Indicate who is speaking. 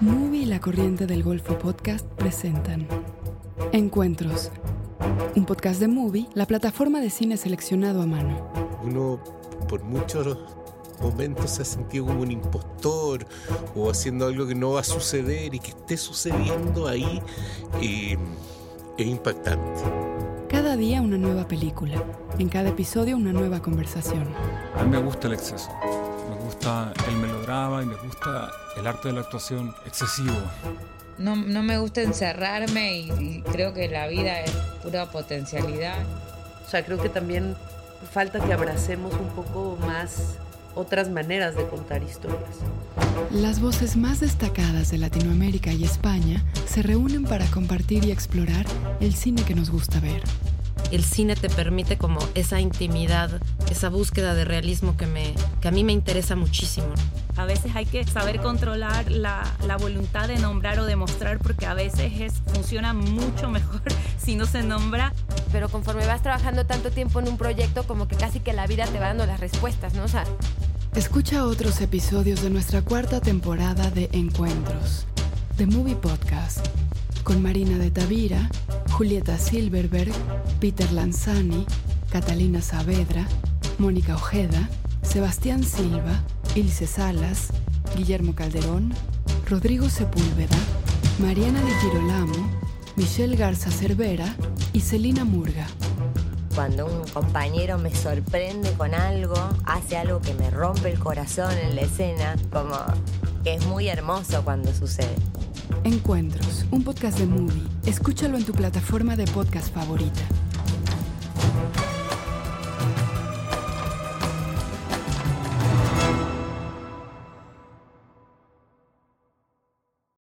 Speaker 1: La Corriente del Golfo Podcast presentan Encuentros, un podcast de Movie, la plataforma de cine seleccionado a mano.
Speaker 2: Uno por muchos momentos se ha sentido como un impostor o haciendo algo que no va a suceder y que esté sucediendo ahí eh, es impactante.
Speaker 1: Cada día una nueva película, en cada episodio una nueva conversación.
Speaker 3: A mí me gusta el exceso, gusta el melodrama y me gusta el arte de la actuación excesivo.
Speaker 4: No, no me gusta encerrarme y, y creo que la vida es pura potencialidad.
Speaker 5: O sea, creo que también falta que abracemos un poco más otras maneras de contar historias.
Speaker 1: Las voces más destacadas de Latinoamérica y España se reúnen para compartir y explorar el cine que nos gusta ver.
Speaker 6: El cine te permite como esa intimidad, esa búsqueda de realismo que, me, que a mí me interesa muchísimo.
Speaker 7: A veces hay que saber controlar la, la voluntad de nombrar o de mostrar porque a veces es, funciona mucho mejor si no se nombra.
Speaker 8: Pero conforme vas trabajando tanto tiempo en un proyecto, como que casi que la vida te va dando las respuestas, ¿no? O sea,
Speaker 1: Escucha otros episodios de nuestra cuarta temporada de Encuentros, The Movie Podcast, con Marina de Tavira, Julieta Silverberg, Peter Lanzani, Catalina Saavedra, Mónica Ojeda, Sebastián Silva, Ilse Salas, Guillermo Calderón, Rodrigo Sepúlveda, Mariana de Girolamo, Michelle Garza Cervera y Celina Murga.
Speaker 9: Cuando un compañero me sorprende con algo, hace algo que me rompe el corazón en la escena, como que es muy hermoso cuando sucede.
Speaker 1: Encuentros, un podcast de movie. Escúchalo en tu plataforma de podcast favorita.